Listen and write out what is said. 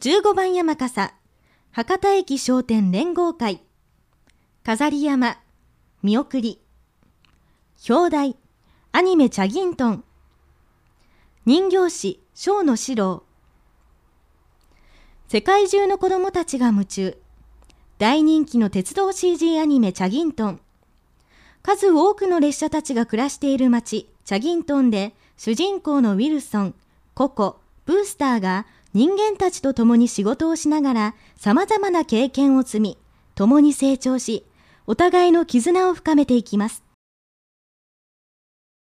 15番山笠、博多駅商店連合会、飾り山、見送り、表題、アニメチャギントン、人形師、小野史郎、世界中の子供たちが夢中、大人気の鉄道 CG アニメチャギントン、数多くの列車たちが暮らしている街、チャギントンで、主人公のウィルソン、ココ、ブースターが人間たちと共に仕事をしながら様々な経験を積み、共に成長し、お互いの絆を深めていきます。